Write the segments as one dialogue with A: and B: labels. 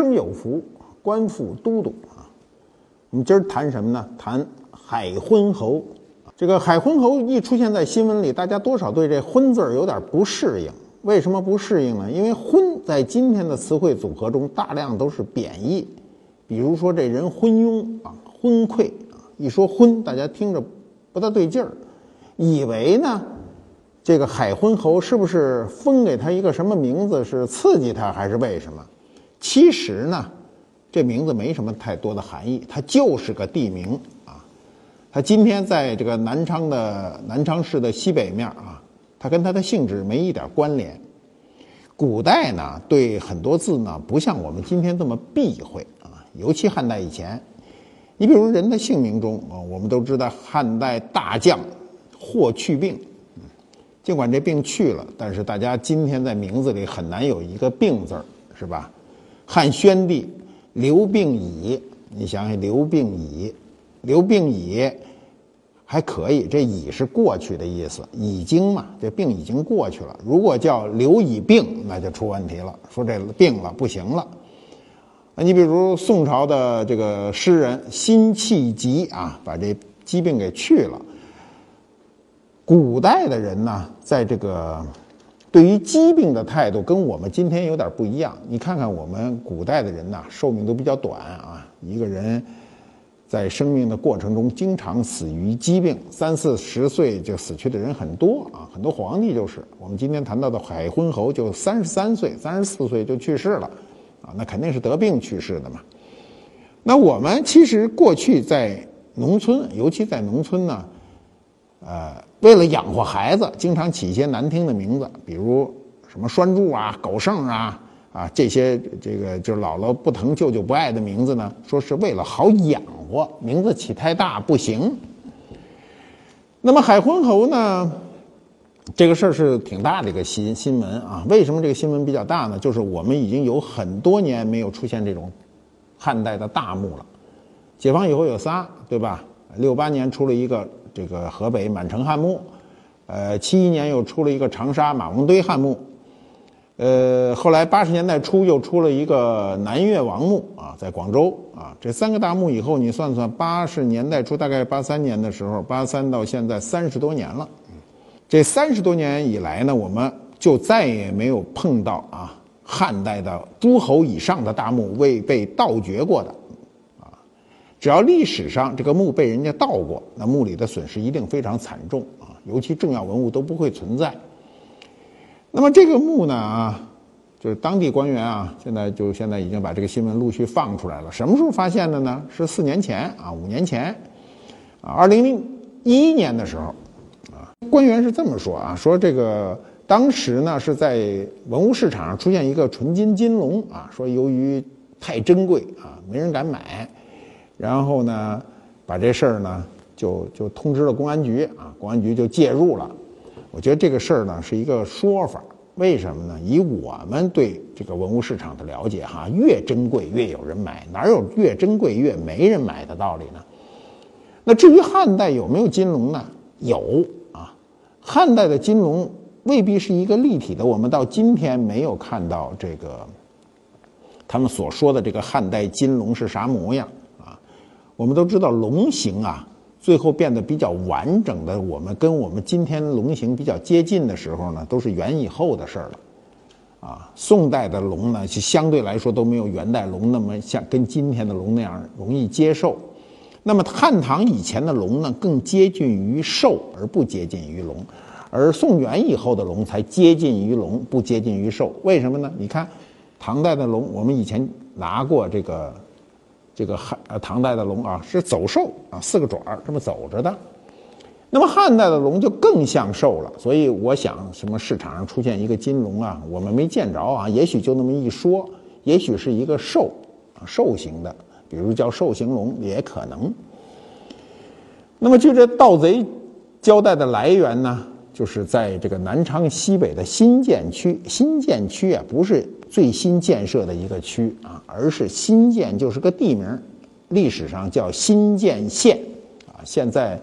A: 生有福，官复都督啊！我们今儿谈什么呢？谈海昏侯。这个海昏侯一出现在新闻里，大家多少对这“昏”字儿有点不适应。为什么不适应呢？因为“昏”在今天的词汇组合中，大量都是贬义。比如说这人昏庸啊，昏聩啊。一说“昏”，大家听着不大对劲儿，以为呢，这个海昏侯是不是封给他一个什么名字，是刺激他，还是为什么？其实呢，这名字没什么太多的含义，它就是个地名啊。它今天在这个南昌的南昌市的西北面啊，它跟它的性质没一点关联。古代呢，对很多字呢，不像我们今天这么避讳啊，尤其汉代以前。你比如人的姓名中啊，我们都知道汉代大将霍去病，尽管这病去了，但是大家今天在名字里很难有一个病字儿，是吧？汉宣帝刘病已，你想想刘病已，刘病已还可以，这已是过去的意思，已经嘛，这病已经过去了。如果叫刘已病，那就出问题了，说这病了不行了。你比如宋朝的这个诗人辛弃疾啊，把这疾病给去了。古代的人呢，在这个。对于疾病的态度跟我们今天有点不一样。你看看我们古代的人呐，寿命都比较短啊。一个人在生命的过程中经常死于疾病，三四十岁就死去的人很多啊。很多皇帝就是，我们今天谈到的海昏侯就三十三岁、三十四岁就去世了啊，那肯定是得病去世的嘛。那我们其实过去在农村，尤其在农村呢，呃。为了养活孩子，经常起一些难听的名字，比如什么栓柱啊、狗剩啊啊这些，这个就是姥姥不疼、舅舅不爱的名字呢。说是为了好养活，名字起太大不行。那么海昏侯呢，这个事儿是挺大的一个新新闻啊。为什么这个新闻比较大呢？就是我们已经有很多年没有出现这种汉代的大墓了。解放以后有仨，对吧？六八年出了一个。这个河北满城汉墓，呃，七一年又出了一个长沙马王堆汉墓，呃，后来八十年代初又出了一个南越王墓啊，在广州啊，这三个大墓以后，你算算，八十年代初，大概八三年的时候，八三到现在三十多年了，这三十多年以来呢，我们就再也没有碰到啊，汉代的诸侯以上的大墓未被盗掘过的。只要历史上这个墓被人家盗过，那墓里的损失一定非常惨重啊！尤其重要文物都不会存在。那么这个墓呢啊，就是当地官员啊，现在就现在已经把这个新闻陆续放出来了。什么时候发现的呢？是四年前啊，五年前啊，二零零一年的时候啊，官员是这么说啊，说这个当时呢是在文物市场上出现一个纯金金龙啊，说由于太珍贵啊，没人敢买。然后呢，把这事儿呢就就通知了公安局啊，公安局就介入了。我觉得这个事儿呢是一个说法，为什么呢？以我们对这个文物市场的了解哈，越珍贵越有人买，哪有越珍贵越没人买的道理呢？那至于汉代有没有金龙呢？有啊，汉代的金龙未必是一个立体的，我们到今天没有看到这个他们所说的这个汉代金龙是啥模样。我们都知道龙形啊，最后变得比较完整的，我们跟我们今天龙形比较接近的时候呢，都是元以后的事儿了。啊，宋代的龙呢，是相对来说都没有元代龙那么像跟今天的龙那样容易接受。那么汉唐以前的龙呢，更接近于兽而不接近于龙，而宋元以后的龙才接近于龙，不接近于兽。为什么呢？你看唐代的龙，我们以前拿过这个。这个汉呃唐代的龙啊是走兽啊四个爪这么走着的，那么汉代的龙就更像兽了，所以我想，什么市场上出现一个金龙啊，我们没见着啊，也许就那么一说，也许是一个兽，兽形的，比如叫兽形龙也可能。那么据这盗贼交代的来源呢，就是在这个南昌西北的新建区，新建区啊不是最新建设的一个区啊，而是新建就是个地名，历史上叫新建县啊，现在。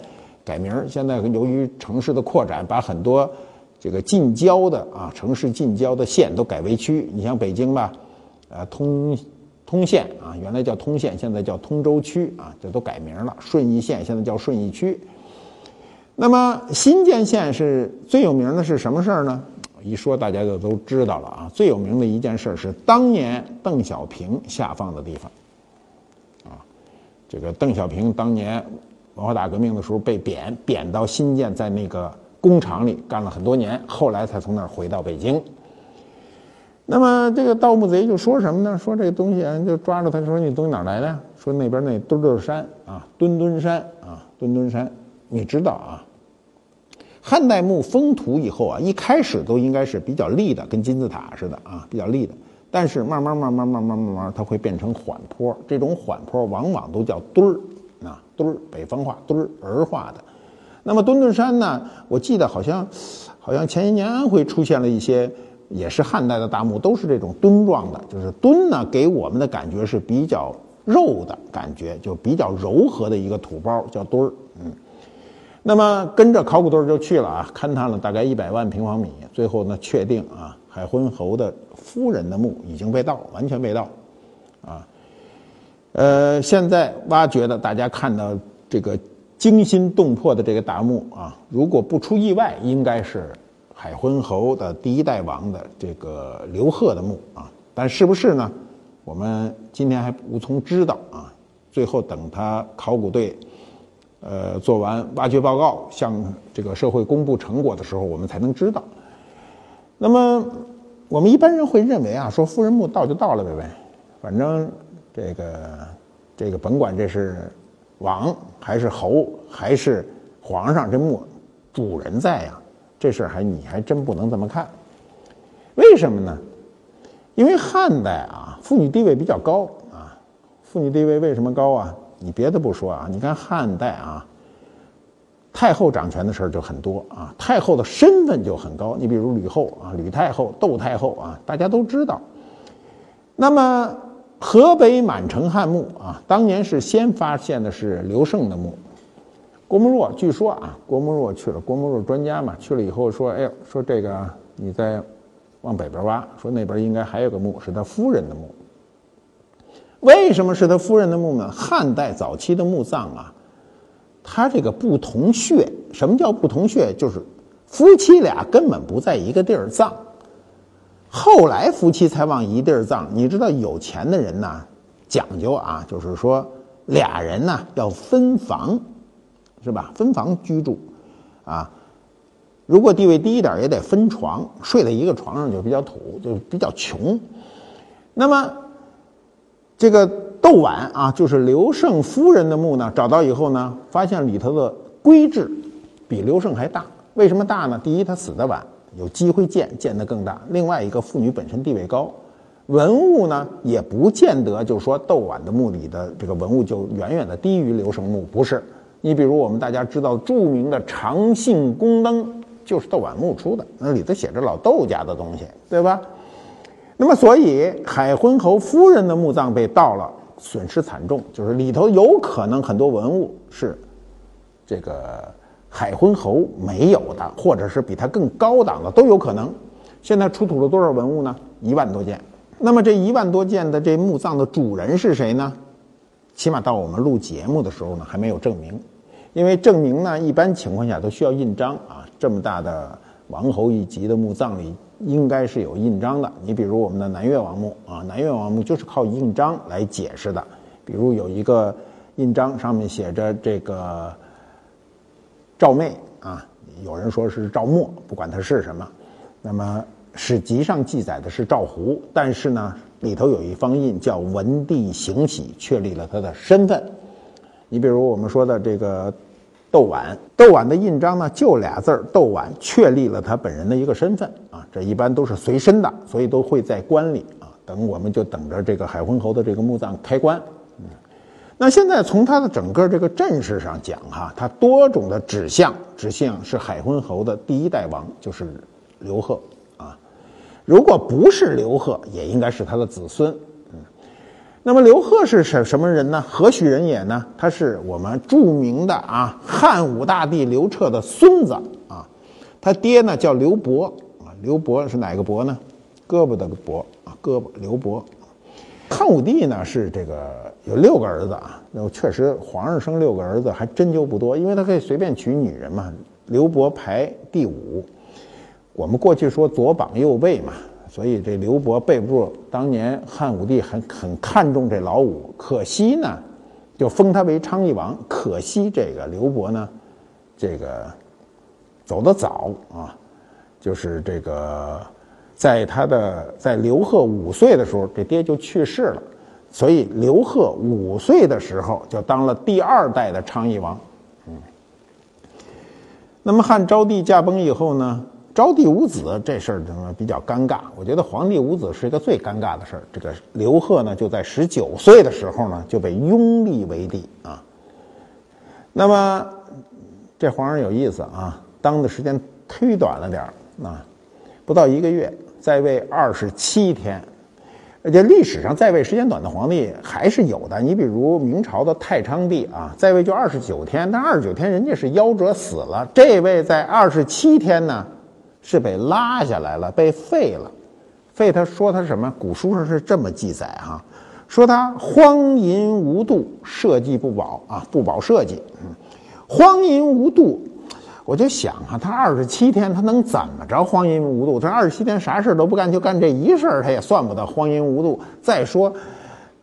A: 改名，现在由于城市的扩展，把很多这个近郊的啊城市近郊的县都改为区。你像北京吧，呃通通县啊，原来叫通县，现在叫通州区啊，这都改名了。顺义县现在叫顺义区。那么新建县是最有名的是什么事儿呢？一说大家就都知道了啊。最有名的一件事是当年邓小平下放的地方啊，这个邓小平当年。文化大革命的时候被贬，贬到新建，在那个工厂里干了很多年，后来才从那儿回到北京。那么这个盗墓贼就说什么呢？说这个东西啊，就抓住他说：“你东西哪来的？”说那边那墩墩山啊，墩墩山啊，墩墩山。你知道啊，汉代墓封土以后啊，一开始都应该是比较立的，跟金字塔似的啊，比较立的。但是慢慢慢慢慢慢慢慢，它会变成缓坡。这种缓坡往往都叫墩儿。啊，墩儿，北方话墩儿儿化的。那么墩墩山呢？我记得好像，好像前些年安徽出现了一些，也是汉代的大墓，都是这种墩状的。就是墩呢，给我们的感觉是比较肉的感觉，就比较柔和的一个土包，叫墩儿。那么跟着考古队就去了啊，勘探了大概一百万平方米，最后呢，确定啊，海昏侯的夫人的墓已经被盗，完全被盗，啊。呃，现在挖掘的，大家看到这个惊心动魄的这个大墓啊，如果不出意外，应该是海昏侯的第一代王的这个刘贺的墓啊。但是不是呢？我们今天还无从知道啊。最后等他考古队呃做完挖掘报告，向这个社会公布成果的时候，我们才能知道。那么我们一般人会认为啊，说夫人墓到就到了呗呗，反正。这个，这个甭管这是王还是侯还是皇上，这墓主人在呀，这事还你还真不能这么看。为什么呢？因为汉代啊，妇女地位比较高啊。妇女地位为什么高啊？你别的不说啊，你看汉代啊，太后掌权的事儿就很多啊，太后的身份就很高。你比如吕后啊，吕太后、窦太后啊，大家都知道。那么。河北满城汉墓啊，当年是先发现的是刘胜的墓。郭沫若据说啊，郭沫若去了，郭沫若专家嘛，去了以后说：“哎呦，说这个你再往北边挖，说那边应该还有个墓，是他夫人的墓。为什么是他夫人的墓呢？汉代早期的墓葬啊，他这个不同穴，什么叫不同穴？就是夫妻俩根本不在一个地儿葬。”后来夫妻才往一地儿葬，你知道有钱的人呐，讲究啊，就是说俩人呢要分房，是吧？分房居住，啊，如果地位低一点也得分床，睡在一个床上就比较土，就比较穷。那么这个窦绾啊，就是刘胜夫人的墓呢，找到以后呢，发现里头的规制比刘胜还大。为什么大呢？第一，他死的晚。有机会见见得更大。另外一个妇女本身地位高，文物呢也不见得就是说窦绾的墓里的这个文物就远远的低于刘胜墓，不是。你比如我们大家知道著名的长信宫灯，就是窦绾墓出的，那里头写着老窦家的东西，对吧？那么所以海昏侯夫人的墓葬被盗了，损失惨重，就是里头有可能很多文物是这个。海昏侯没有的，或者是比他更高档的都有可能。现在出土了多少文物呢？一万多件。那么这一万多件的这墓葬的主人是谁呢？起码到我们录节目的时候呢，还没有证明。因为证明呢，一般情况下都需要印章啊。这么大的王侯一级的墓葬里，应该是有印章的。你比如我们的南越王墓啊，南越王墓就是靠印章来解释的。比如有一个印章，上面写着这个。赵妹啊，有人说是赵默，不管他是什么。那么史籍上记载的是赵胡，但是呢，里头有一方印叫文帝行喜，确立了他的身份。你比如我们说的这个窦绾。窦绾的印章呢，就俩字儿“窦绾”，确立了他本人的一个身份啊。这一般都是随身的，所以都会在棺里啊。等我们就等着这个海昏侯的这个墓葬开棺。嗯，那现在从他的整个这个阵势上讲哈，他多种的指向指向是海昏侯的第一代王，就是刘贺啊。如果不是刘贺，也应该是他的子孙。那么刘贺是什什么人呢？何许人也呢？他是我们著名的啊汉武大帝刘彻的孙子啊，他爹呢叫刘伯啊，刘伯是哪个伯呢？胳膊的伯啊，胳膊刘伯。汉武帝呢是这个有六个儿子啊，那确实皇上生六个儿子还真就不多，因为他可以随便娶女人嘛。刘伯排第五，我们过去说左膀右背嘛。所以这刘伯背不住，当年汉武帝很很看重这老五，可惜呢，就封他为昌邑王。可惜这个刘伯呢，这个走得早啊，就是这个在他的在刘贺五岁的时候，这爹就去世了，所以刘贺五岁的时候就当了第二代的昌邑王。嗯，那么汉昭帝驾崩以后呢？昭帝无子这事儿怎么比较尴尬？我觉得皇帝无子是一个最尴尬的事儿。这个刘贺呢，就在十九岁的时候呢，就被拥立为帝啊。那么这皇上有意思啊，当的时间忒短了点儿啊，不到一个月，在位二十七天。而且历史上在位时间短的皇帝还是有的，你比如明朝的太昌帝啊，在位就二十九天，但二十九天人家是夭折死了，这位在二十七天呢。是被拉下来了，被废了。废他说他什么？古书上是这么记载哈，说他荒淫无度，社稷不保啊，不保社稷。荒淫无度，我就想啊，他二十七天他能怎么着？荒淫无度，他二十七天啥事都不干，就干这一事儿，他也算不得荒淫无度。再说，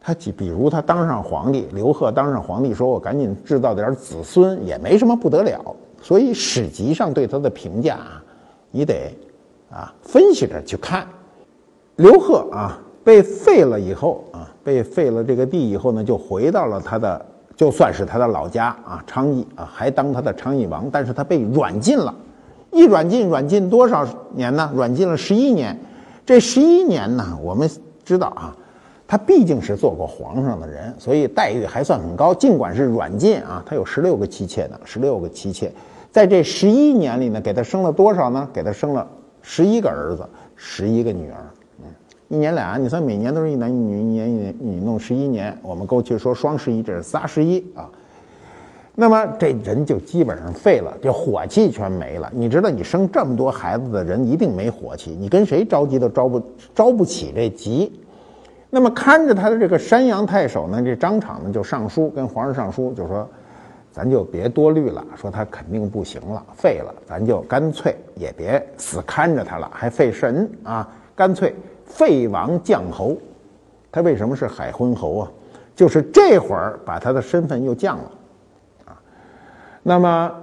A: 他比如他当上皇帝，刘贺当上皇帝，说我赶紧制造点子孙，也没什么不得了。所以史籍上对他的评价啊。你得啊分析着去看，刘贺啊被废了以后啊被废了这个地以后呢，就回到了他的就算是他的老家啊昌邑啊，还当他的昌邑王，但是他被软禁了，一软禁软禁多少年呢？软禁了十一年。这十一年呢，我们知道啊，他毕竟是做过皇上的人，所以待遇还算很高。尽管是软禁啊，他有十六个妻妾呢，十六个妻妾。在这十一年里呢，给他生了多少呢？给他生了十一个儿子，十一个女儿。嗯，一年俩，你算每年都是一男一女，一年一你弄十一年。我们过去说双十一，这是仨十一啊。那么这人就基本上废了，这火气全没了。你知道，你生这么多孩子的人一定没火气，你跟谁着急都着不着不起这急。那么看着他的这个山阳太守呢，这张敞呢就上书跟皇上上书，就说。咱就别多虑了，说他肯定不行了，废了，咱就干脆也别死看着他了，还费神啊！干脆废王降侯。他为什么是海昏侯啊？就是这会儿把他的身份又降了啊。那么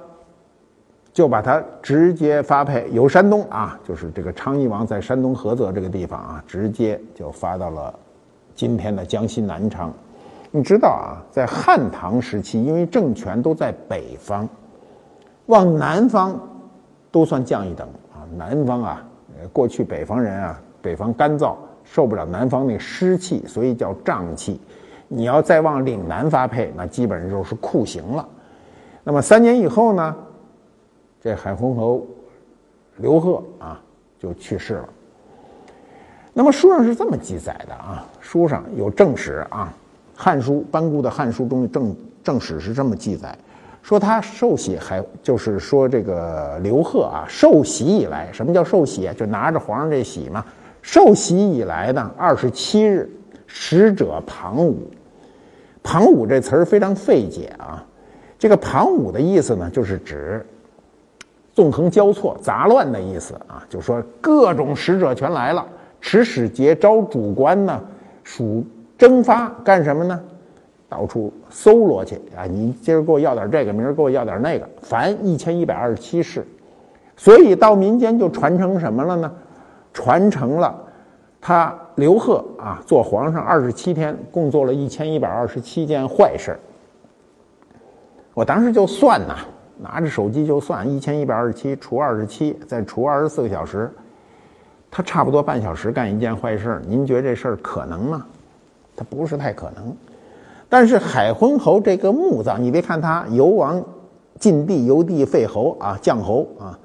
A: 就把他直接发配由山东啊，就是这个昌邑王在山东菏泽这个地方啊，直接就发到了今天的江西南昌。你知道啊，在汉唐时期，因为政权都在北方，往南方都算降一等啊。南方啊，过去北方人啊，北方干燥，受不了南方那湿气，所以叫瘴气。你要再往岭南发配，那基本上就是酷刑了。那么三年以后呢，这海昏侯刘贺啊就去世了。那么书上是这么记载的啊，书上有正史啊。《汉书》班固的《汉书》中正正史是这么记载，说他受洗还就是说这个刘贺啊受洗以来，什么叫受洗啊？就拿着皇上这玺嘛。受洗以来呢，二十七日，使者庞武。庞武这词儿非常费解啊。这个庞武的意思呢，就是指纵横交错、杂乱的意思啊。就说各种使者全来了，持使节招主官呢，属。蒸发干什么呢？到处搜罗去啊！你今儿给我要点这个，明儿给我要点那个，凡一千一百二十七事。所以到民间就传承什么了呢？传承了他刘贺啊，做皇上二十七天，共做了一千一百二十七件坏事。我当时就算呐，拿着手机就算一千一百二十七除二十七，再除二十四个小时，他差不多半小时干一件坏事。您觉得这事儿可能吗？它不是太可能。但是海昏侯这个墓葬，你别看他游王晋帝游帝废侯啊，降侯啊。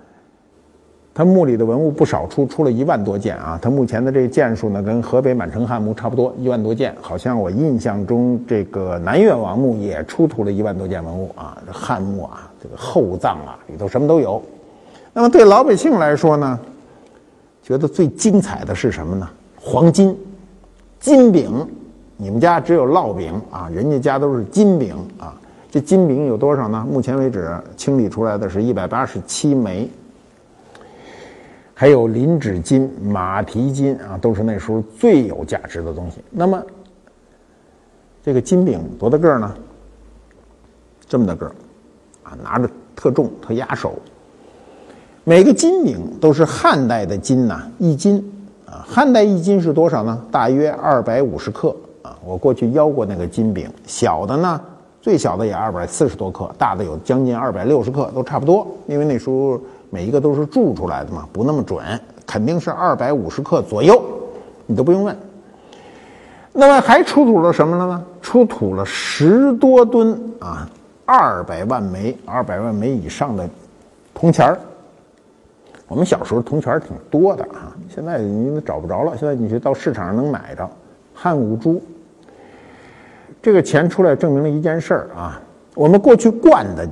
A: 他墓里的文物不少出，出了一万多件啊！他目前的这个件数呢，跟河北满城汉墓差不多，一万多件。好像我印象中，这个南越王墓也出土了一万多件文物啊！汉墓啊，这个厚葬啊，里头什么都有。那么对老百姓来说呢，觉得最精彩的是什么呢？黄金、金饼。你们家只有烙饼啊，人家家都是金饼啊。这金饼有多少呢？目前为止清理出来的是一百八十七枚。还有磷脂金、马蹄金啊，都是那时候最有价值的东西。那么，这个金饼多大个呢？这么大个儿，啊，拿着特重、特压手。每个金饼都是汉代的金呐，一斤啊。汉代一斤是多少呢？大约二百五十克。我过去邀过那个金饼，小的呢，最小的也二百四十多克，大的有将近二百六十克，都差不多。因为那时候。每一个都是铸出来的嘛，不那么准，肯定是二百五十克左右，你都不用问。那么还出土了什么了呢？出土了十多吨啊，二百万枚、二百万枚以上的铜钱儿。我们小时候铜钱儿挺多的啊，现在你找不着了。现在你去到市场上能买着汉武珠。这个钱出来证明了一件事儿啊，我们过去灌的。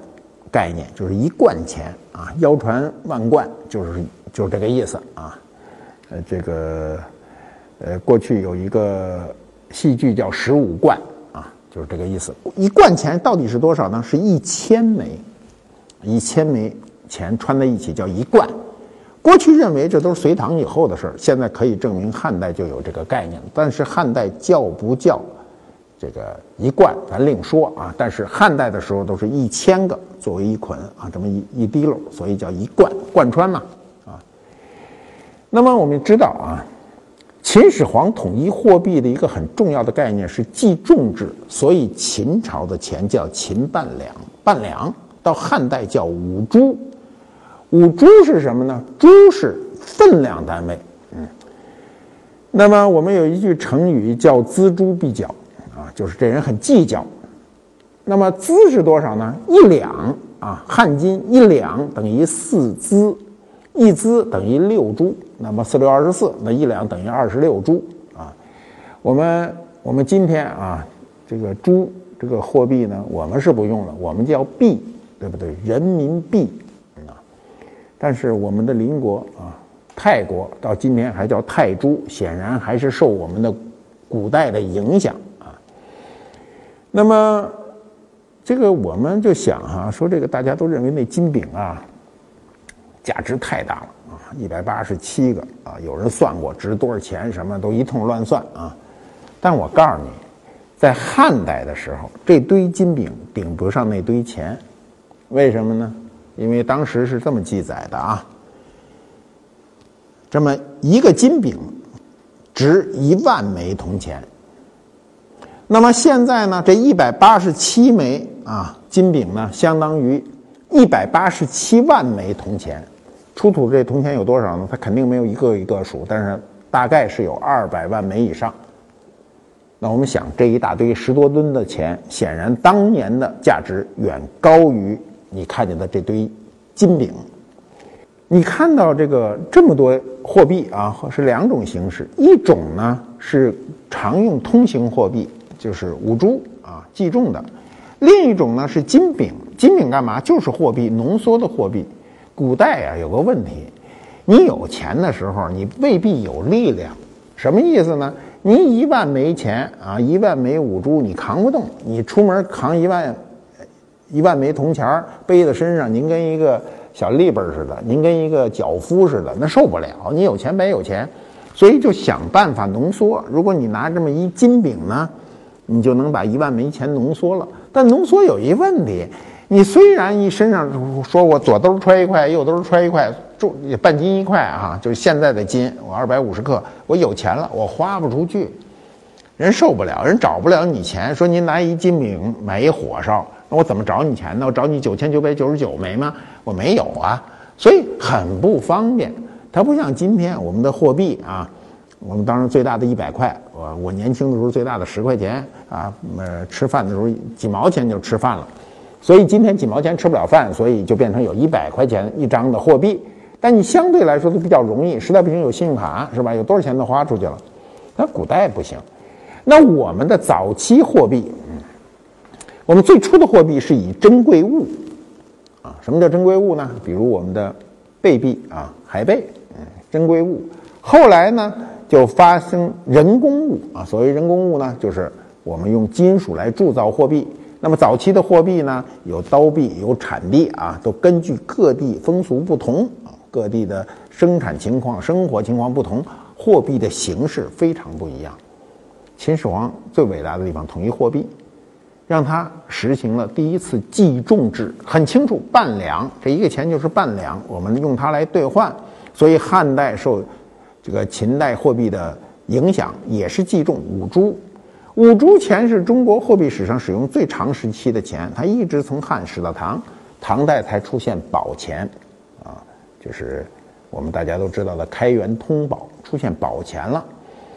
A: 概念就是一贯钱啊，腰传万贯，就是就是这个意思啊。呃，这个呃，过去有一个戏剧叫《十五贯》啊，就是这个意思。一贯钱到底是多少呢？是一千枚，一千枚钱穿在一起叫一贯。过去认为这都是隋唐以后的事儿，现在可以证明汉代就有这个概念。但是汉代叫不叫？这个一贯咱另说啊，但是汉代的时候都是一千个作为一捆啊，这么一一滴漏，所以叫一贯贯穿嘛啊。那么我们知道啊，秦始皇统一货币的一个很重要的概念是计重制，所以秦朝的钱叫秦半两，半两到汉代叫五铢，五铢是什么呢？铢是分量单位，嗯。那么我们有一句成语叫锱铢必较。就是这人很计较，那么资是多少呢？一两啊，汉金一两等于四资，一资等于六铢，那么四六二十四，那一两等于二十六铢啊。我们我们今天啊，这个铢这个货币呢，我们是不用了，我们叫币，对不对？人民币啊。但是我们的邻国啊，泰国到今天还叫泰铢，显然还是受我们的古代的影响。那么，这个我们就想哈，说这个大家都认为那金饼啊，价值太大了啊，一百八十七个啊，有人算过值多少钱，什么都一通乱算啊。但我告诉你，在汉代的时候，这堆金饼顶不上那堆钱，为什么呢？因为当时是这么记载的啊，这么一个金饼值一万枚铜钱。那么现在呢？这一百八十七枚啊金饼呢，相当于一百八十七万枚铜钱。出土这铜钱有多少呢？它肯定没有一个一个数，但是大概是有二百万枚以上。那我们想，这一大堆十多吨的钱，显然当年的价值远高于你看见的这堆金饼。你看到这个这么多货币啊，是两种形式，一种呢是常用通行货币。就是五铢啊，计重的；另一种呢是金饼，金饼干嘛？就是货币，浓缩的货币。古代啊有个问题，你有钱的时候，你未必有力量。什么意思呢？你一万枚钱啊，一万枚五铢，你扛不动。你出门扛一万一万枚铜钱儿背在身上，您跟一个小立本似的，您跟一个脚夫似的，那受不了。你有钱白有钱，所以就想办法浓缩。如果你拿这么一金饼呢？你就能把一万枚钱浓缩了，但浓缩有一问题，你虽然一身上说我左兜揣一块，右兜揣一块，重半斤一块啊，就是现在的金，我二百五十克，我有钱了，我花不出去，人受不了，人找不了你钱，说您拿一金饼买一火烧，那我怎么找你钱呢？我找你九千九百九十九枚吗？我没有啊，所以很不方便。它不像今天我们的货币啊，我们当时最大的一百块，我我年轻的时候最大的十块钱啊，呃，吃饭的时候几毛钱就吃饭了。所以今天几毛钱吃不了饭，所以就变成有一百块钱一张的货币。但你相对来说都比较容易，实在不行有信用卡是吧？有多少钱都花出去了。那古代不行。那我们的早期货币，我们最初的货币是以珍贵物啊。什么叫珍贵物呢？比如我们的贝币啊，海贝，嗯，珍贵物。后来呢，就发生人工物啊。所谓人工物呢，就是我们用金属来铸造货币。那么早期的货币呢，有刀币，有产地啊，都根据各地风俗不同啊，各地的生产情况、生活情况不同，货币的形式非常不一样。秦始皇最伟大的地方，统一货币，让他实行了第一次计重制，很清楚，半两这一个钱就是半两，我们用它来兑换。所以汉代受这个秦代货币的影响，也是计重五铢。五铢钱是中国货币史上使用最长时期的钱，它一直从汉使到唐，唐代才出现宝钱，啊，就是我们大家都知道的开元通宝出现宝钱了。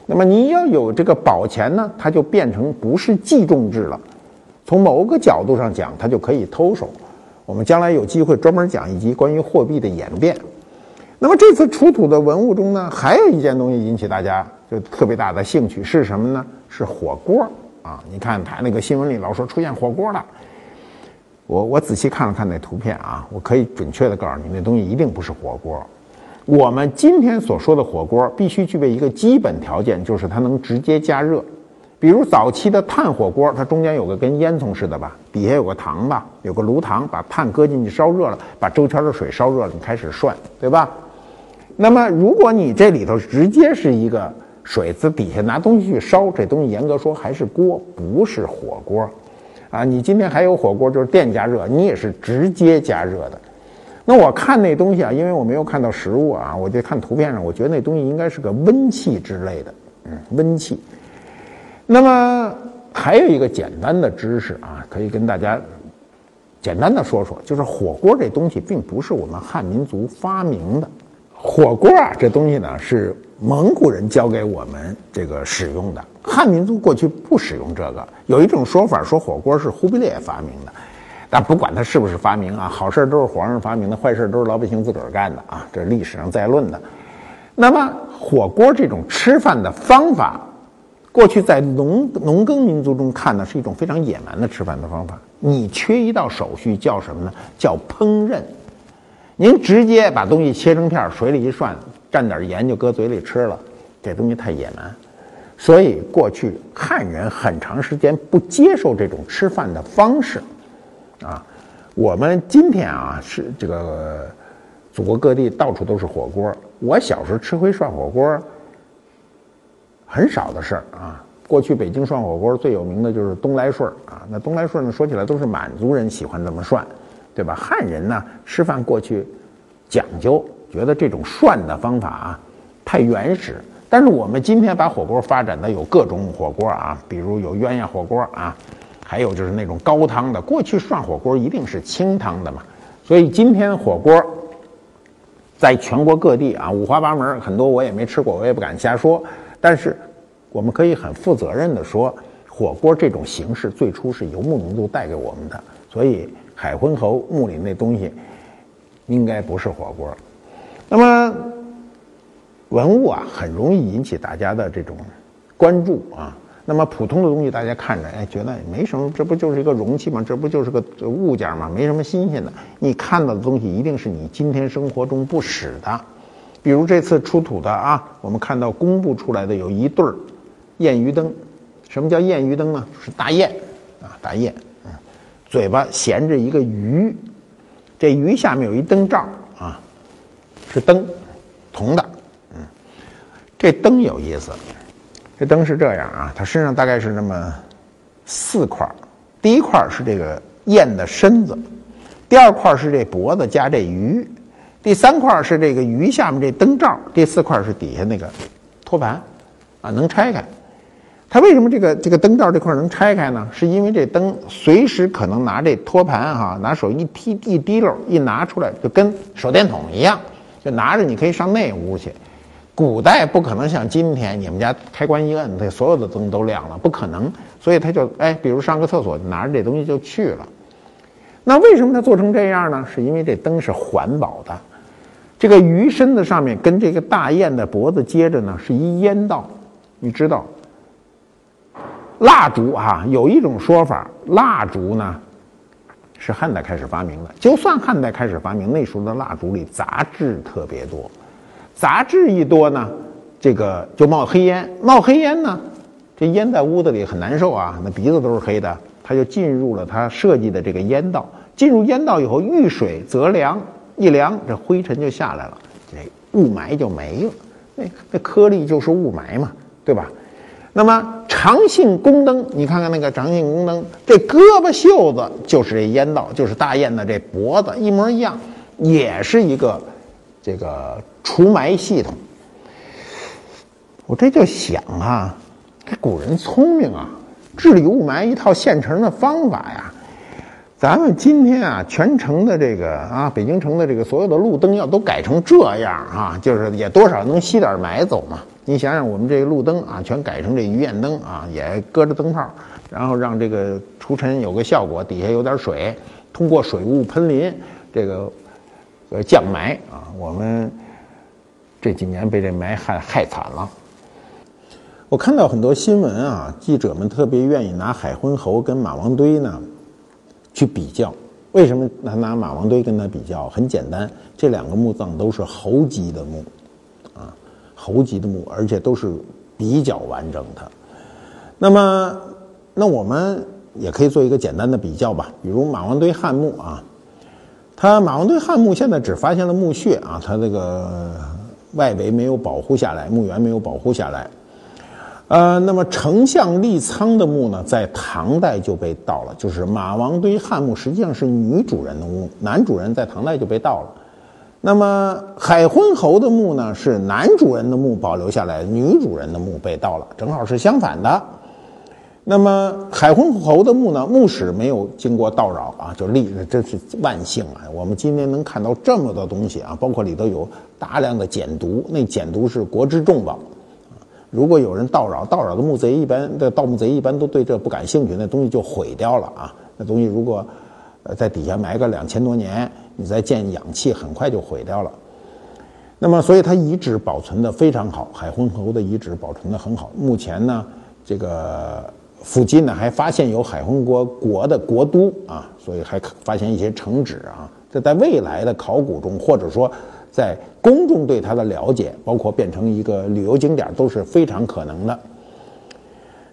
A: 那么你要有这个宝钱呢，它就变成不是计重制了。从某个角度上讲，它就可以偷手。我们将来有机会专门讲一集关于货币的演变。那么这次出土的文物中呢，还有一件东西引起大家就特别大的兴趣，是什么呢？是火锅啊！你看他那个新闻里老说出现火锅了，我我仔细看了看那图片啊，我可以准确的告诉你，那东西一定不是火锅。我们今天所说的火锅必须具备一个基本条件，就是它能直接加热。比如早期的炭火锅，它中间有个跟烟囱似的吧，底下有个膛吧，有个炉膛，把炭搁进去烧热了，把周圈的水烧热了，你开始涮，对吧？那么如果你这里头直接是一个。水子底下拿东西去烧，这东西严格说还是锅，不是火锅，啊！你今天还有火锅，就是电加热，你也是直接加热的。那我看那东西啊，因为我没有看到实物啊，我就看图片上，我觉得那东西应该是个温器之类的，嗯，温器。那么还有一个简单的知识啊，可以跟大家简单的说说，就是火锅这东西并不是我们汉民族发明的，火锅啊这东西呢是。蒙古人教给我们这个使用的，汉民族过去不使用这个。有一种说法说火锅是忽必烈发明的，但不管他是不是发明啊，好事都是皇上发明的，坏事都是老百姓自个儿干的啊，这是历史上在论的。那么火锅这种吃饭的方法，过去在农农耕民族中看呢是一种非常野蛮的吃饭的方法。你缺一道手续叫什么呢？叫烹饪。您直接把东西切成片，水里一涮。蘸点盐就搁嘴里吃了，这东西太野蛮，所以过去汉人很长时间不接受这种吃饭的方式，啊，我们今天啊是这个祖国各地到处都是火锅，我小时候吃回涮火锅很少的事儿啊。过去北京涮火锅最有名的就是东来顺啊，那东来顺呢说起来都是满族人喜欢这么涮，对吧？汉人呢吃饭过去讲究。觉得这种涮的方法啊太原始，但是我们今天把火锅发展的有各种火锅啊，比如有鸳鸯火锅啊，还有就是那种高汤的。过去涮火锅一定是清汤的嘛，所以今天火锅在全国各地啊五花八门，很多我也没吃过，我也不敢瞎说。但是我们可以很负责任的说，火锅这种形式最初是游牧民族带给我们的，所以海昏侯墓里那东西应该不是火锅。那么，文物啊，很容易引起大家的这种关注啊。那么普通的东西，大家看着，哎，觉得没什么，这不就是一个容器吗？这不就是个物件吗？没什么新鲜的。你看到的东西，一定是你今天生活中不使的。比如这次出土的啊，我们看到公布出来的有一对儿燕鱼灯。什么叫燕鱼灯呢？是大雁啊，大雁，嘴巴衔着一个鱼，这鱼下面有一灯罩啊。是灯，铜的，嗯，这灯有意思。这灯是这样啊，它身上大概是那么四块第一块是这个燕的身子，第二块是这脖子加这鱼，第三块是这个鱼下面这灯罩，第四块是底下那个托盘，啊，能拆开。它为什么这个这个灯罩这块能拆开呢？是因为这灯随时可能拿这托盘哈，拿手一踢一滴溜一拿出来，就跟手电筒一样，就拿着你可以上那屋去。古代不可能像今天，你们家开关一摁，这所有的灯都亮了，不可能。所以他就哎，比如上个厕所，拿着这东西就去了。那为什么它做成这样呢？是因为这灯是环保的。这个鱼身子上面跟这个大雁的脖子接着呢，是一烟道。你知道，蜡烛哈，有一种说法，蜡烛呢是汉代开始发明的。就算汉代开始发明，那时候的蜡烛里杂质特别多，杂质一多呢，这个就冒黑烟，冒黑烟呢，这烟在屋子里很难受啊，那鼻子都是黑的，它就进入了它设计的这个烟道。进入烟道以后，遇水则凉，一凉，这灰尘就下来了，这雾霾就没了。那那颗粒就是雾霾嘛。对吧？那么长信宫灯，你看看那个长信宫灯，这胳膊袖子就是这烟道，就是大雁的这脖子一模一样，也是一个这个除霾系统。我这就想啊，这古人聪明啊，治理雾霾一套现成的方法呀。咱们今天啊，全城的这个啊，北京城的这个所有的路灯要都改成这样啊，就是也多少能吸点霾走嘛。你想想，我们这个路灯啊，全改成这鱼眼灯啊，也搁着灯泡，然后让这个除尘有个效果，底下有点水，通过水雾喷淋，这个呃降霾啊。我们这几年被这霾害害惨了。我看到很多新闻啊，记者们特别愿意拿海昏侯跟马王堆呢去比较。为什么拿拿马王堆跟他比较？很简单，这两个墓葬都是侯级的墓。猴级的墓，而且都是比较完整的。那么，那我们也可以做一个简单的比较吧。比如马王堆汉墓啊，它马王堆汉墓现在只发现了墓穴啊，它这个外围没有保护下来，墓园没有保护下来。呃，那么丞相立仓的墓呢，在唐代就被盗了。就是马王堆汉墓实际上是女主人的墓，男主人在唐代就被盗了。那么海昏侯的墓呢，是男主人的墓保留下来，女主人的墓被盗了，正好是相反的。那么海昏侯的墓呢，墓室没有经过盗扰啊，就立，这是万幸啊！我们今天能看到这么多东西啊，包括里头有大量的简牍，那简牍是国之重宝如果有人盗扰，盗扰的墓贼一般的盗墓贼一般都对这不感兴趣，那东西就毁掉了啊。那东西如果在底下埋个两千多年。你再建氧气，很快就毁掉了。那么，所以它遗址保存的非常好，海昏侯的遗址保存的很好。目前呢，这个附近呢还发现有海昏国国的国都啊，所以还发现一些城址啊。这在未来的考古中，或者说在公众对它的了解，包括变成一个旅游景点，都是非常可能的。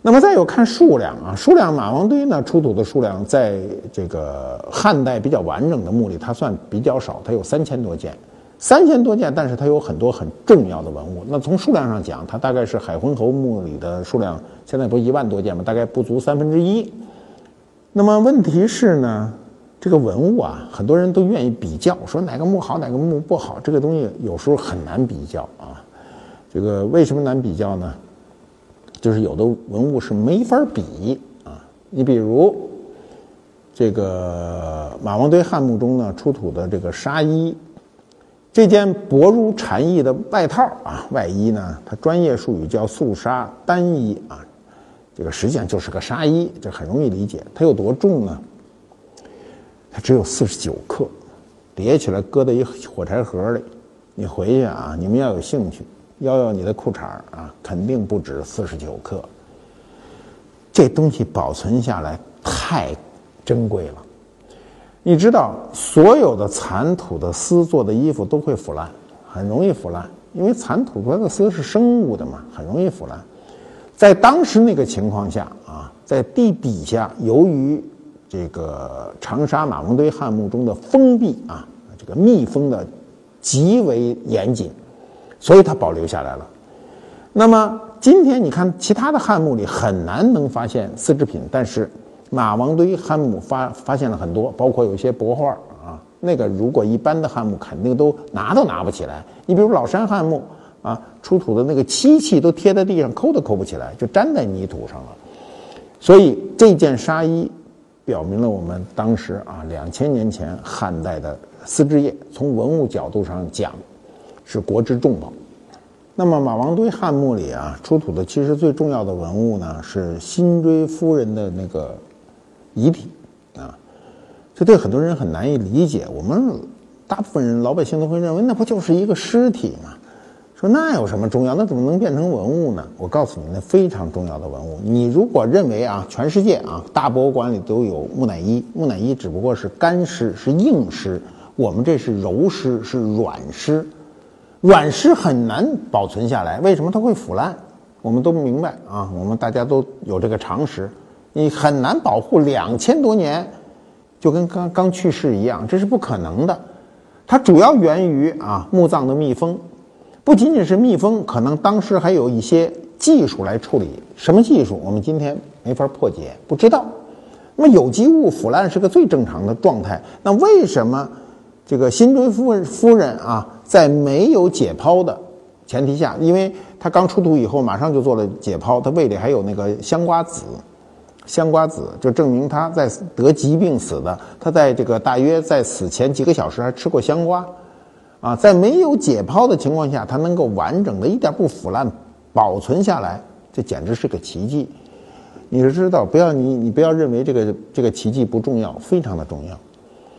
A: 那么再有看数量啊，数量马王堆呢出土的数量，在这个汉代比较完整的墓里，它算比较少，它有三千多件，三千多件，但是它有很多很重要的文物。那从数量上讲，它大概是海昏侯墓里的数量，现在不一万多件吗？大概不足三分之一。那么问题是呢，这个文物啊，很多人都愿意比较，说哪个墓好，哪个墓不好，这个东西有时候很难比较啊。这个为什么难比较呢？就是有的文物是没法比啊，你比如这个马王堆汉墓中呢出土的这个纱衣，这件薄如蝉翼的外套啊，外衣呢，它专业术语叫素纱单衣啊，这个实际上就是个纱衣，这很容易理解。它有多重呢？它只有四十九克，叠起来搁在一火柴盒里，你回去啊，你们要有兴趣。要要你的裤衩啊，肯定不止四十九克。这东西保存下来太珍贵了。你知道，所有的蚕土的丝做的衣服都会腐烂，很容易腐烂，因为蚕土它的丝是生物的嘛，很容易腐烂。在当时那个情况下啊，在地底下，由于这个长沙马王堆汉墓中的封闭啊，这个密封的极为严谨。所以它保留下来了。那么今天你看，其他的汉墓里很难能发现丝织品，但是马王堆汉墓发发现了很多，包括有些帛画啊。那个如果一般的汉墓肯定都拿都拿不起来。你比如老山汉墓，啊，出土的那个漆器都贴在地上，抠都抠不起来，就粘在泥土上了。所以这件纱衣表明了我们当时啊，两千年前汉代的丝织业，从文物角度上讲是国之重宝。那么马王堆汉墓里啊出土的其实最重要的文物呢是辛追夫人的那个遗体啊，这对很多人很难以理解。我们大部分人老百姓都会认为那不就是一个尸体吗？说那有什么重要？那怎么能变成文物呢？我告诉你，那非常重要的文物。你如果认为啊全世界啊大博物馆里都有木乃伊，木乃伊只不过是干尸是硬尸，我们这是柔尸是软尸。软尸很难保存下来，为什么它会腐烂？我们都明白啊，我们大家都有这个常识，你很难保护两千多年，就跟刚刚去世一样，这是不可能的。它主要源于啊墓葬的密封，不仅仅是密封，可能当时还有一些技术来处理。什么技术？我们今天没法破解，不知道。那么有机物腐烂是个最正常的状态，那为什么这个辛追夫人夫人啊？在没有解剖的前提下，因为他刚出土以后，马上就做了解剖，他胃里还有那个香瓜子，香瓜子就证明他在得疾病死的。他在这个大约在死前几个小时还吃过香瓜，啊，在没有解剖的情况下，他能够完整的一点不腐烂保存下来，这简直是个奇迹。你是知道，不要你你不要认为这个这个奇迹不重要，非常的重要。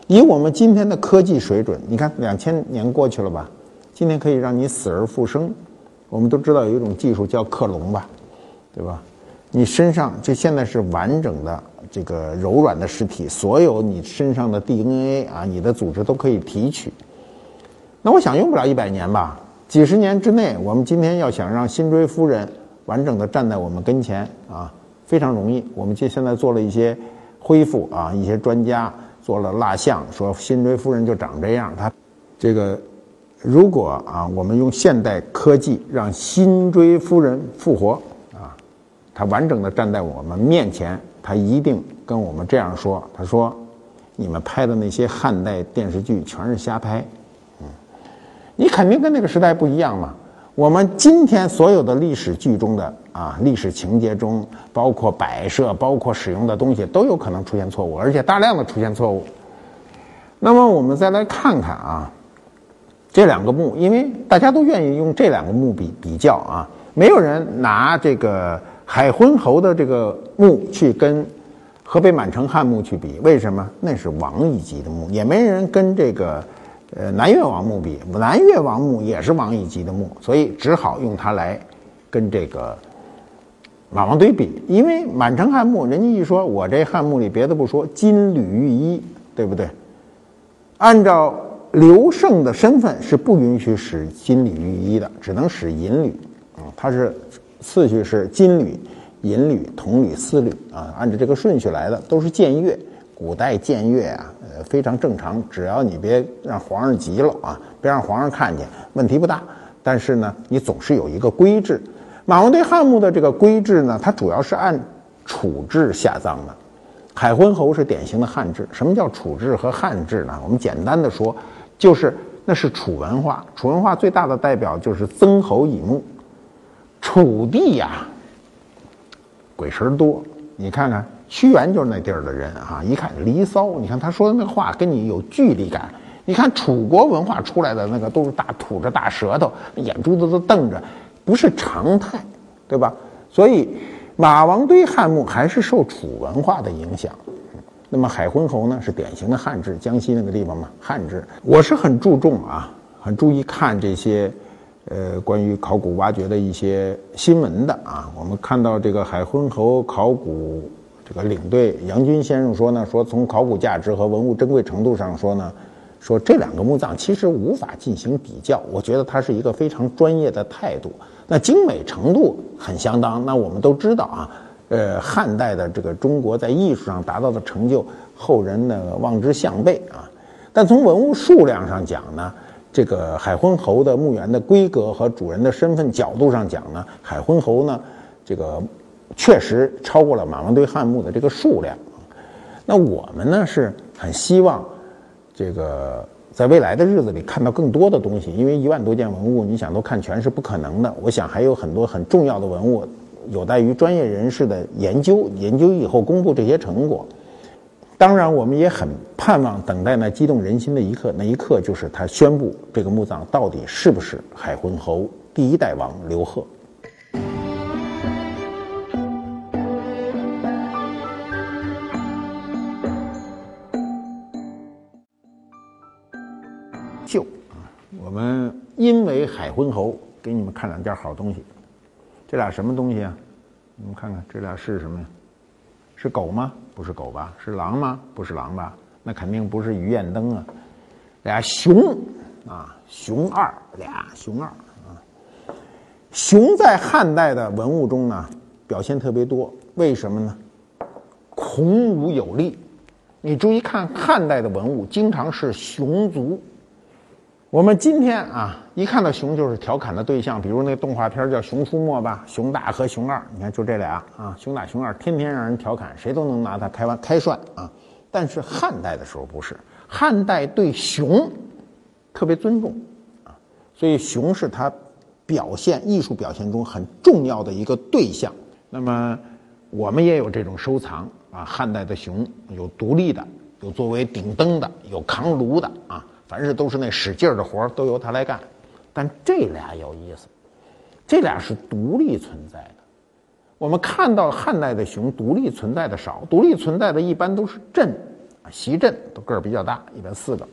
A: 以我们今天的科技水准，你看两千年过去了吧？今天可以让你死而复生。我们都知道有一种技术叫克隆吧，对吧？你身上这现在是完整的这个柔软的尸体，所有你身上的 DNA 啊，你的组织都可以提取。那我想用不了一百年吧？几十年之内，我们今天要想让辛追夫人完整的站在我们跟前啊，非常容易。我们就现在做了一些恢复啊，一些专家。做了蜡像，说辛追夫人就长这样。他这个，如果啊，我们用现代科技让辛追夫人复活啊，他完整的站在我们面前，他一定跟我们这样说：“他说，你们拍的那些汉代电视剧全是瞎拍，嗯，你肯定跟那个时代不一样嘛。我们今天所有的历史剧中的。”啊，历史情节中包括摆设，包括使用的东西都有可能出现错误，而且大量的出现错误。那么我们再来看看啊，这两个墓，因为大家都愿意用这两个墓比比较啊，没有人拿这个海昏侯的这个墓去跟河北满城汉墓去比，为什么？那是王一级的墓，也没人跟这个呃南越王墓比，南越王墓也是王一级的墓，所以只好用它来跟这个。马王堆比，因为满城汉墓，人家一说，我这汉墓里别的不说，金缕玉衣，对不对？按照刘胜的身份是不允许使金缕玉衣的，只能使银缕啊。它是次序是金缕、银缕、铜缕、丝缕啊，按照这个顺序来的，都是僭越。古代僭越啊，呃，非常正常，只要你别让皇上急了啊，别让皇上看见，问题不大。但是呢，你总是有一个规制。马王堆汉墓的这个规制呢，它主要是按楚制下葬的。海昏侯是典型的汉制。什么叫楚制和汉制呢？我们简单的说，就是那是楚文化。楚文化最大的代表就是曾侯乙墓。楚地呀，鬼神多。你看看屈原就是那地儿的人啊，一看离骚。你看他说的那话跟你有距离感。你看楚国文化出来的那个都是大吐着大舌头，眼珠子都瞪着。不是常态，对吧？所以马王堆汉墓还是受楚文化的影响。那么海昏侯呢，是典型的汉制，江西那个地方嘛，汉制。我是很注重啊，很注意看这些，呃，关于考古挖掘的一些新闻的啊。我们看到这个海昏侯考古这个领队杨军先生说呢，说从考古价值和文物珍贵程度上说呢。说这两个墓葬其实无法进行比较，我觉得它是一个非常专业的态度。那精美程度很相当。那我们都知道啊，呃，汉代的这个中国在艺术上达到的成就，后人呢望之项背啊。但从文物数量上讲呢，这个海昏侯的墓园的规格和主人的身份角度上讲呢，海昏侯呢，这个确实超过了马王堆汉墓的这个数量。那我们呢是很希望。这个在未来的日子里看到更多的东西，因为一万多件文物，你想都看全是不可能的。我想还有很多很重要的文物，有待于专业人士的研究，研究以后公布这些成果。当然，我们也很盼望等待那激动人心的一刻，那一刻就是他宣布这个墓葬到底是不是海昏侯第一代王刘贺。海昏侯给你们看两件好东西，这俩什么东西啊？你们看看这俩是什么呀？是狗吗？不是狗吧？是狼吗？不是狼吧？那肯定不是鱼焰灯啊！俩熊啊，熊二俩熊二啊，熊在汉代的文物中呢表现特别多，为什么呢？孔武有力。你注意看汉代的文物，经常是熊族。我们今天啊，一看到熊就是调侃的对象，比如那动画片叫《熊出没》吧，熊大和熊二，你看就这俩啊，熊大熊二天天让人调侃，谁都能拿它开玩开涮啊。但是汉代的时候不是，汉代对熊特别尊重啊，所以熊是他表现艺术表现中很重要的一个对象。那么我们也有这种收藏啊，汉代的熊有独立的，有作为顶灯的，有扛炉的啊。凡是都是那使劲儿的活儿，都由他来干。但这俩有意思，这俩是独立存在的。我们看到汉代的熊独立存在的少，独立存在的一般都是阵啊，席阵都个儿比较大，一般四个，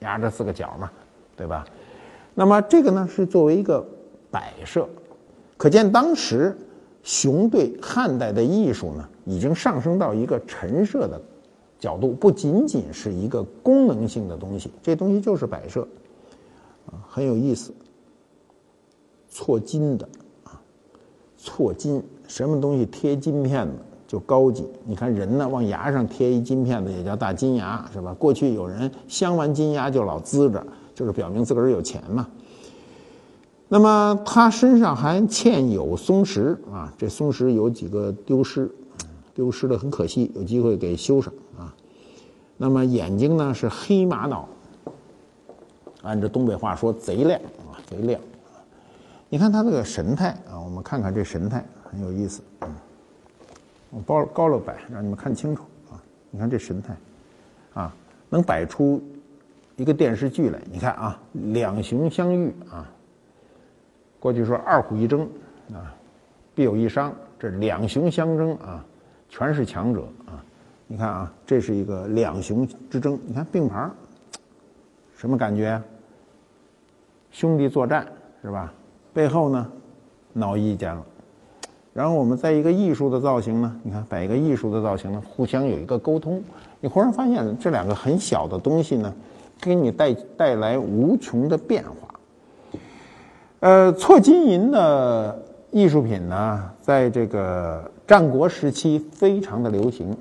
A: 压着四个角嘛，对吧？那么这个呢是作为一个摆设，可见当时熊对汉代的艺术呢已经上升到一个陈设的。角度不仅仅是一个功能性的东西，这东西就是摆设，啊，很有意思。错金的啊，错金，什么东西贴金片子就高级。你看人呢，往牙上贴一金片子也叫大金牙，是吧？过去有人镶完金牙就老呲着，就是表明自个儿有钱嘛。那么他身上还嵌有松石啊，这松石有几个丢失，丢失的很可惜，有机会给修上啊。那么眼睛呢是黑玛瑙，按照东北话说贼亮啊，贼亮。你看他这个神态啊，我们看看这神态很有意思。嗯，我高高了摆，让你们看清楚啊。你看这神态，啊，能摆出一个电视剧来。你看啊，两雄相遇啊，过去说二虎一争啊，必有一伤。这两雄相争啊，全是强者啊。你看啊，这是一个两雄之争。你看并排什么感觉？兄弟作战是吧？背后呢，闹意见了。然后我们在一个艺术的造型呢，你看摆一个艺术的造型呢，互相有一个沟通。你忽然发现这两个很小的东西呢，给你带带来无穷的变化。呃，错金银的艺术品呢，在这个战国时期非常的流行。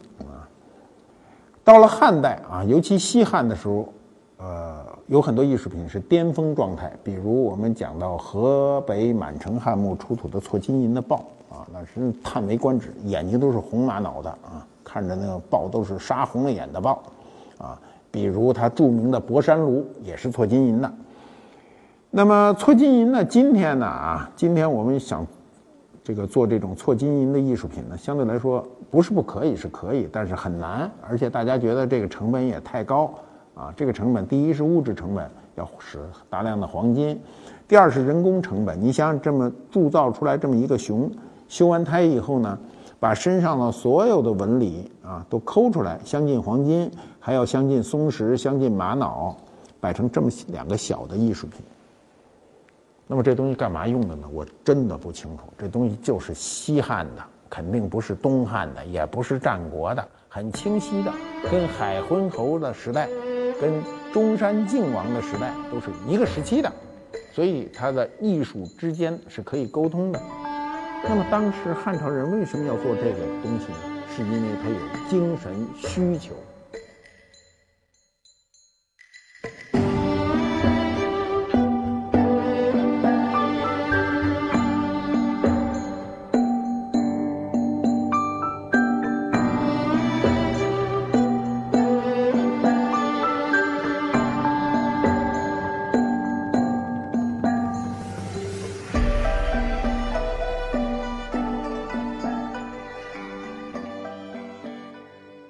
A: 到了汉代啊，尤其西汉的时候，呃，有很多艺术品是巅峰状态。比如我们讲到河北满城汉墓出土的错金银的豹啊，那是叹为观止，眼睛都是红玛瑙的啊，看着那个豹都是杀红了眼的豹啊。比如它著名的博山炉也是错金银的。那么错金银呢，今天呢啊，今天我们想。这个做这种错金银的艺术品呢，相对来说不是不可以，是可以，但是很难，而且大家觉得这个成本也太高啊。这个成本，第一是物质成本，要使大量的黄金；第二是人工成本。你想这么铸造出来这么一个熊，修完胎以后呢，把身上的所有的纹理啊都抠出来，镶进黄金，还要镶进松石、镶进玛瑙，摆成这么两个小的艺术品。那么这东西干嘛用的呢？我真的不清楚。这东西就是西汉的，肯定不是东汉的，也不是战国的，很清晰的，跟海昏侯的时代，跟中山靖王的时代都是一个时期的，所以它的艺术之间是可以沟通的。那么当时汉朝人为什么要做这个东西呢？是因为他有精神需求。